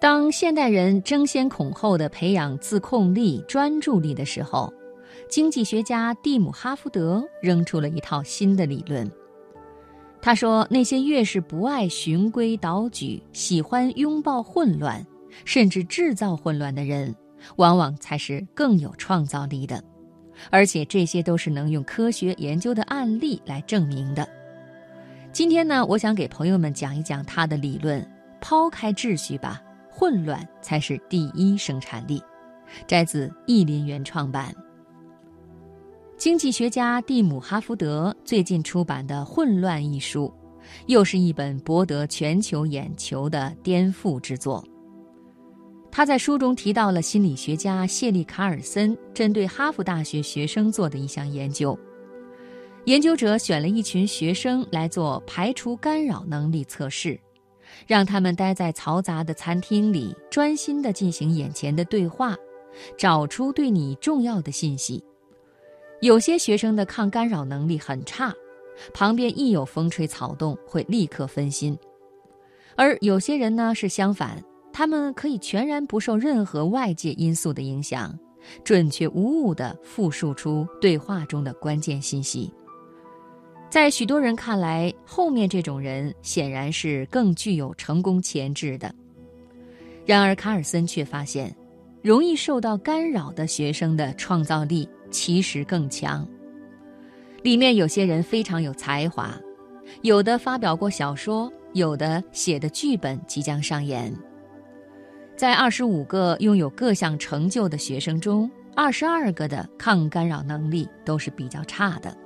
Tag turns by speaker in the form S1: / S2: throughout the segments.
S1: 当现代人争先恐后的培养自控力、专注力的时候，经济学家蒂姆·哈福德扔出了一套新的理论。他说：“那些越是不爱循规蹈矩、喜欢拥抱混乱，甚至制造混乱的人，往往才是更有创造力的。而且这些都是能用科学研究的案例来证明的。”今天呢，我想给朋友们讲一讲他的理论：抛开秩序吧。混乱才是第一生产力，摘自意林原创版。经济学家蒂姆·哈福德最近出版的《混乱》一书，又是一本博得全球眼球的颠覆之作。他在书中提到了心理学家谢利卡尔森针对哈佛大学学生做的一项研究。研究者选了一群学生来做排除干扰能力测试。让他们待在嘈杂的餐厅里，专心地进行眼前的对话，找出对你重要的信息。有些学生的抗干扰能力很差，旁边一有风吹草动会立刻分心；而有些人呢是相反，他们可以全然不受任何外界因素的影响，准确无误地复述出对话中的关键信息。在许多人看来，后面这种人显然是更具有成功潜质的。然而，卡尔森却发现，容易受到干扰的学生的创造力其实更强。里面有些人非常有才华，有的发表过小说，有的写的剧本即将上演。在二十五个拥有各项成就的学生中，二十二个的抗干扰能力都是比较差的。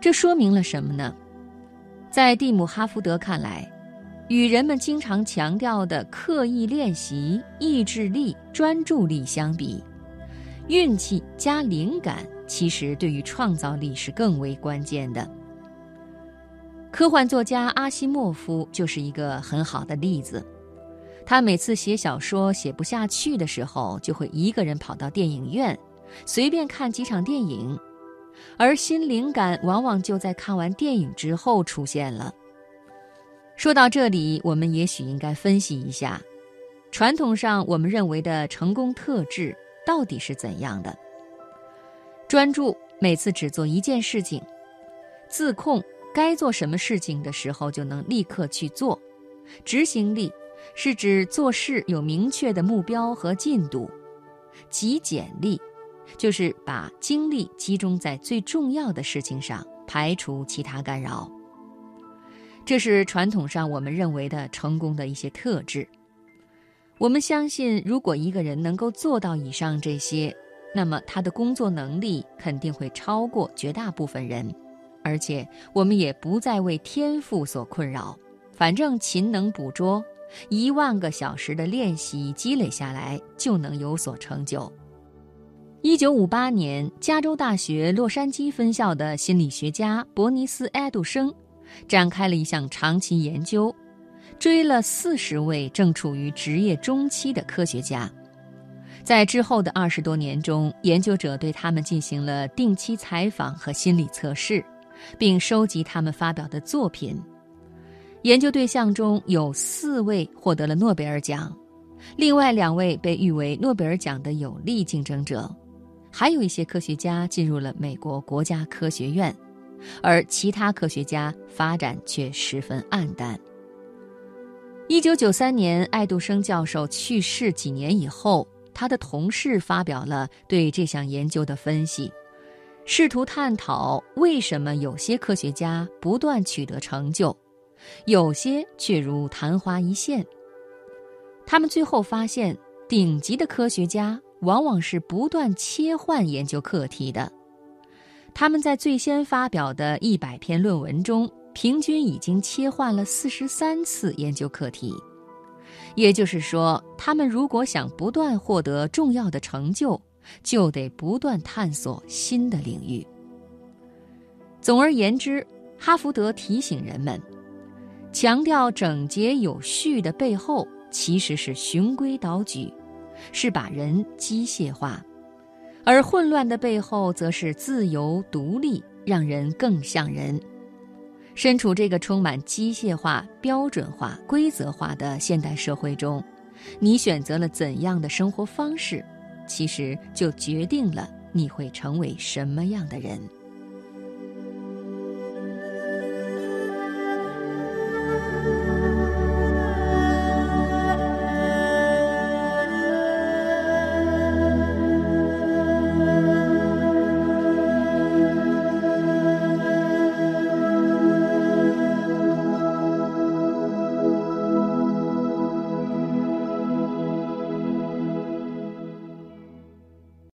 S1: 这说明了什么呢？在蒂姆·哈福德看来，与人们经常强调的刻意练习、意志力、专注力相比，运气加灵感其实对于创造力是更为关键的。科幻作家阿西莫夫就是一个很好的例子。他每次写小说写不下去的时候，就会一个人跑到电影院，随便看几场电影。而新灵感往往就在看完电影之后出现了。说到这里，我们也许应该分析一下，传统上我们认为的成功特质到底是怎样的？专注，每次只做一件事情；自控，该做什么事情的时候就能立刻去做；执行力，是指做事有明确的目标和进度；极简力。就是把精力集中在最重要的事情上，排除其他干扰。这是传统上我们认为的成功的一些特质。我们相信，如果一个人能够做到以上这些，那么他的工作能力肯定会超过绝大部分人，而且我们也不再为天赋所困扰。反正勤能捕捉，一万个小时的练习积累下来，就能有所成就。一九五八年，加州大学洛杉矶分校的心理学家伯尼斯·埃杜生展开了一项长期研究，追了四十位正处于职业中期的科学家。在之后的二十多年中，研究者对他们进行了定期采访和心理测试，并收集他们发表的作品。研究对象中有四位获得了诺贝尔奖，另外两位被誉为诺贝尔奖的有力竞争者。还有一些科学家进入了美国国家科学院，而其他科学家发展却十分黯淡。一九九三年，爱杜生教授去世几年以后，他的同事发表了对这项研究的分析，试图探讨为什么有些科学家不断取得成就，有些却如昙花一现。他们最后发现，顶级的科学家。往往是不断切换研究课题的，他们在最先发表的一百篇论文中，平均已经切换了四十三次研究课题。也就是说，他们如果想不断获得重要的成就，就得不断探索新的领域。总而言之，哈福德提醒人们，强调整洁有序的背后，其实是循规蹈矩。是把人机械化，而混乱的背后则是自由独立，让人更像人。身处这个充满机械化、标准化、规则化的现代社会中，你选择了怎样的生活方式，其实就决定了你会成为什么样的人。